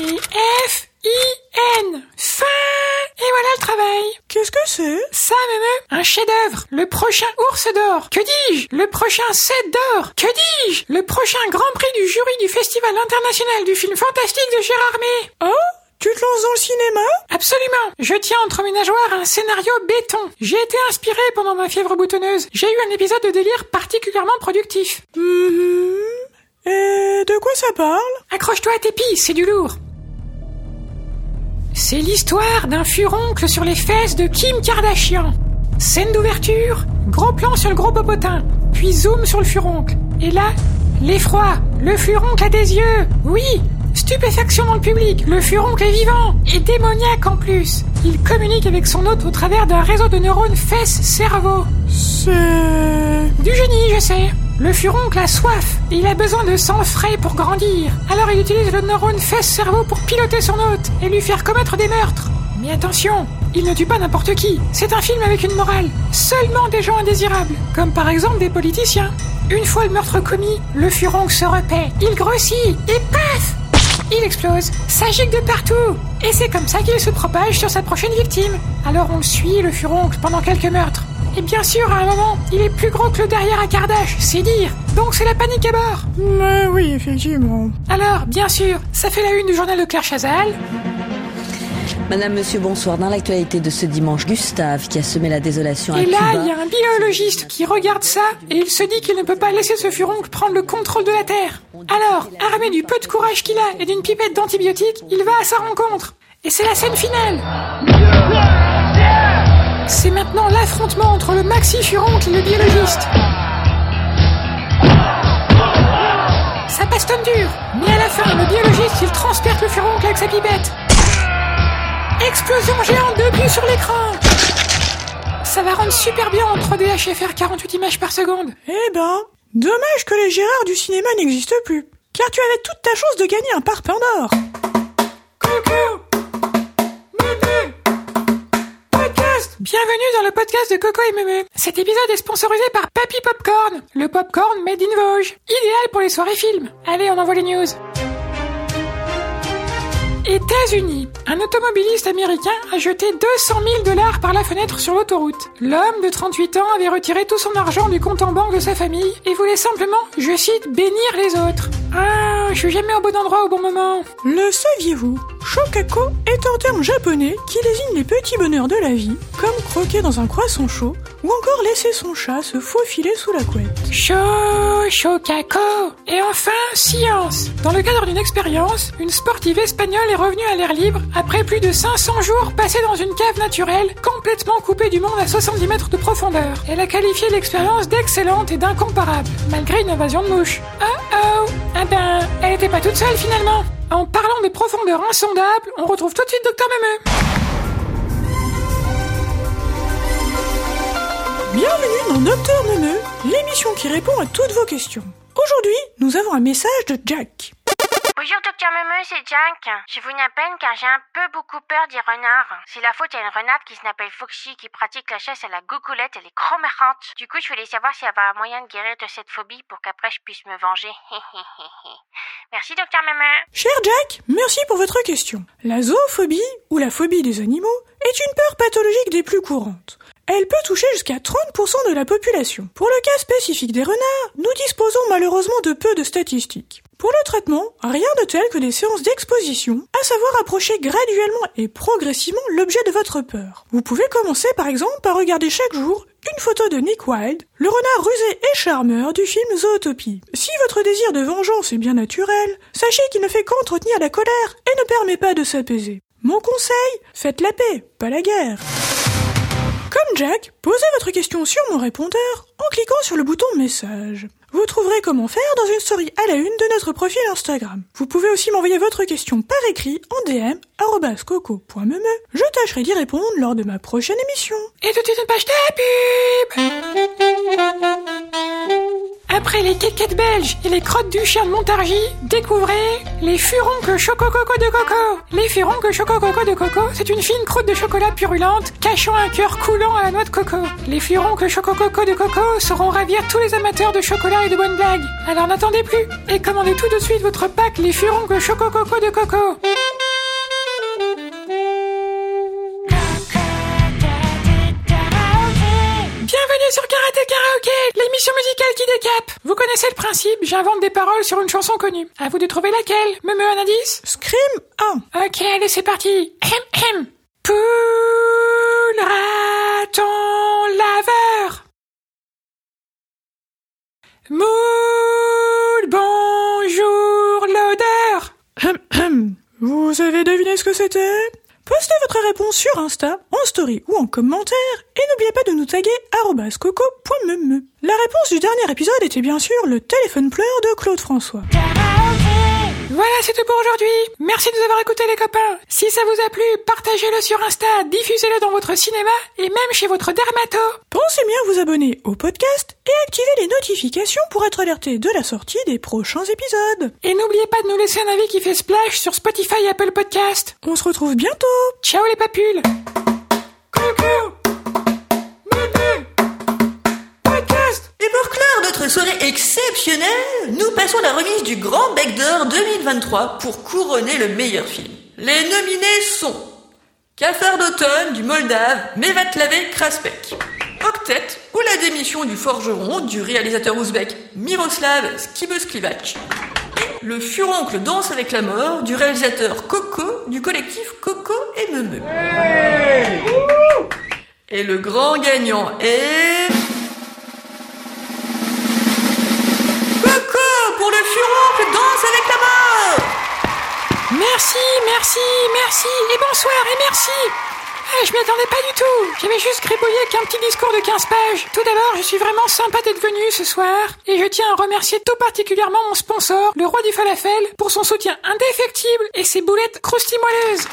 et F-I-N. Fin Et voilà le travail. Qu'est-ce que c'est? Ça, me un chef-d'œuvre. Le prochain ours d'or. Que dis-je? Le prochain 7 d'or. Que dis-je? Le prochain grand prix du jury du Festival international du film fantastique de Gérard May. Oh tu te lances dans le cinéma? Absolument. Je tiens entre mes nageoires un scénario béton. J'ai été inspiré pendant ma fièvre boutonneuse. J'ai eu un épisode de délire particulièrement productif. Mhm. De quoi ça parle? Accroche-toi à tes pilles, c'est du lourd. C'est l'histoire d'un furoncle sur les fesses de Kim Kardashian. Scène d'ouverture, gros plan sur le gros popotin, puis zoom sur le furoncle. Et là, l'effroi, le furoncle a des yeux. Oui, Stupéfaction dans le public, le furoncle est vivant et démoniaque en plus. Il communique avec son hôte au travers d'un réseau de neurones fesses-cerveau. C'est... Du génie, je sais. Le furoncle a soif et il a besoin de sang frais pour grandir. Alors il utilise le neurone fesse-cerveau pour piloter son hôte et lui faire commettre des meurtres. Mais attention, il ne tue pas n'importe qui. C'est un film avec une morale. Seulement des gens indésirables, comme par exemple des politiciens. Une fois le meurtre commis, le furoncle se repaît, il grossit et paf il explose, s'agite de partout, et c'est comme ça qu'il se propage sur sa prochaine victime. Alors on suit, le furoncle, pendant quelques meurtres. Et bien sûr, à un moment, il est plus gros que le derrière à Kardashian, c'est dire. Donc c'est la panique à bord. Mais oui, effectivement. Alors, bien sûr, ça fait la une du journal de Claire Chazal. Madame, monsieur, bonsoir. Dans l'actualité de ce dimanche, Gustave, qui a semé la désolation à Et là, il y a un biologiste qui regarde ça et il se dit qu'il ne peut pas laisser ce furoncle prendre le contrôle de la Terre. Alors, armé du peu de courage qu'il a et d'une pipette d'antibiotiques, il va à sa rencontre. Et c'est la scène finale. C'est maintenant l'affrontement entre le maxi-furoncle et le biologiste. Ça bastonne dur, mais à la fin, le biologiste, il transperce le furoncle avec sa pipette. Explosion géante depuis sur l'écran Ça va rendre super bien en 3D HFR 48 images par seconde. Eh ben, dommage que les Gérards du cinéma n'existent plus. Car tu avais toute ta chance de gagner un parpaing d'or. Bienvenue dans le podcast de Coco et Mémé. Cet épisode est sponsorisé par Papy Popcorn, le popcorn made in Vosges. Idéal pour les soirées films. Allez, on envoie les news. États-Unis. Un automobiliste américain a jeté 200 000 dollars par la fenêtre sur l'autoroute. L'homme de 38 ans avait retiré tout son argent du compte en banque de sa famille et voulait simplement, je cite, bénir les autres. Ah, je suis jamais au bon endroit au bon moment. Le saviez-vous Shokako est un terme japonais qui désigne les petits bonheurs de la vie, comme croquer dans un croissant chaud ou encore laisser son chat se faufiler sous la couette. Chaud, chokako Et enfin, science Dans le cadre d'une expérience, une sportive espagnole est revenue à l'air libre après plus de 500 jours passés dans une cave naturelle, complètement coupée du monde à 70 mètres de profondeur. Elle a qualifié l'expérience d'excellente et d'incomparable, malgré une invasion de mouches. Oh oh Ah ben, elle était pas toute seule finalement En parlant de profondeur insondable, on retrouve tout de suite Docteur Memeux. Bienvenue dans Docteur Neuneu, l'émission qui répond à toutes vos questions. Aujourd'hui, nous avons un message de Jack. Bonjour docteur Memeux, c'est Jack. Je vous appelle car j'ai un peu beaucoup peur des renards. C'est la faute à une renarde qui s'appelle Foxy qui pratique la chasse à la gogoulette, elle est cromerante. Du coup, je voulais savoir s'il y avait un moyen de guérir de cette phobie pour qu'après je puisse me venger. Merci docteur Memeux. Cher Jack, merci pour votre question. La zoophobie, ou la phobie des animaux, est une peur pathologique des plus courantes. Elle peut toucher jusqu'à 30% de la population. Pour le cas spécifique des renards, nous disposons malheureusement de peu de statistiques. Pour le traitement, rien de tel que des séances d'exposition, à savoir approcher graduellement et progressivement l'objet de votre peur. Vous pouvez commencer par exemple par regarder chaque jour une photo de Nick Wilde, le renard rusé et charmeur du film Zootopie. Si votre désir de vengeance est bien naturel, sachez qu'il ne fait qu'entretenir la colère et ne permet pas de s'apaiser. Mon conseil, faites la paix, pas la guerre. Comme Jack, posez votre question sur mon répondeur en cliquant sur le bouton message. Vous trouverez comment faire dans une story à la une de notre profil Instagram. Vous pouvez aussi m'envoyer votre question par écrit en DM coco.meme. Je tâcherai d'y répondre lors de ma prochaine émission. Et tout de suite une page de pub Après les kékettes belges et les crottes du chien de Montargis, découvrez les furoncles choco-coco de coco. Les furoncles choco-coco de coco, c'est une fine croûte de chocolat purulente cachant un cœur coulant à la noix de coco. Les furoncles choco-coco de coco sauront ravir tous les amateurs de chocolat et de bonnes blagues. Alors n'attendez plus et commandez tout de suite votre pack les furoncles choco-coco de coco. Musicale qui décape. Vous connaissez le principe, j'invente des paroles sur une chanson connue. À vous de trouver laquelle. Me me un indice Scream 1. Ok, allez, c'est parti. Hem, hem. Poule, raton, laveur. Moule, bonjour, l'odeur. Hum, hum. Vous avez deviné ce que c'était? Postez votre réponse sur Insta, en story ou en commentaire, et n'oubliez pas de nous taguer coco.meme. La réponse du dernier épisode était bien sûr le téléphone pleur de Claude François. Voilà, c'est tout pour aujourd'hui. Merci de nous avoir écoutés les copains. Si ça vous a plu, partagez-le sur Insta, diffusez-le dans votre cinéma et même chez votre dermato. Pensez bien à vous abonner au podcast et activer les notifications pour être alerté de la sortie des prochains épisodes. Et n'oubliez pas de nous laisser un avis qui fait splash sur Spotify et Apple Podcast. On se retrouve bientôt Ciao les papules soirée exceptionnelle, nous passons la remise du Grand Bec d'Or 2023 pour couronner le meilleur film. Les nominés sont Cafard d'automne du Moldave Mevatlavé Kraspek, Octet ou la démission du forgeron du réalisateur ouzbek Miroslav Skibesklivac, et Le furoncle danse avec la mort du réalisateur Coco du collectif Coco et Meumeu. Et le grand gagnant est... furoncle danse avec la mort Merci, merci, merci, et bonsoir, et merci. Ah, Je m'y attendais pas du tout. J'avais juste gribouillé qu'un petit discours de 15 pages. Tout d'abord, je suis vraiment sympa d'être venu ce soir, et je tiens à remercier tout particulièrement mon sponsor, le roi du falafel, pour son soutien indéfectible et ses boulettes croustimolleuses.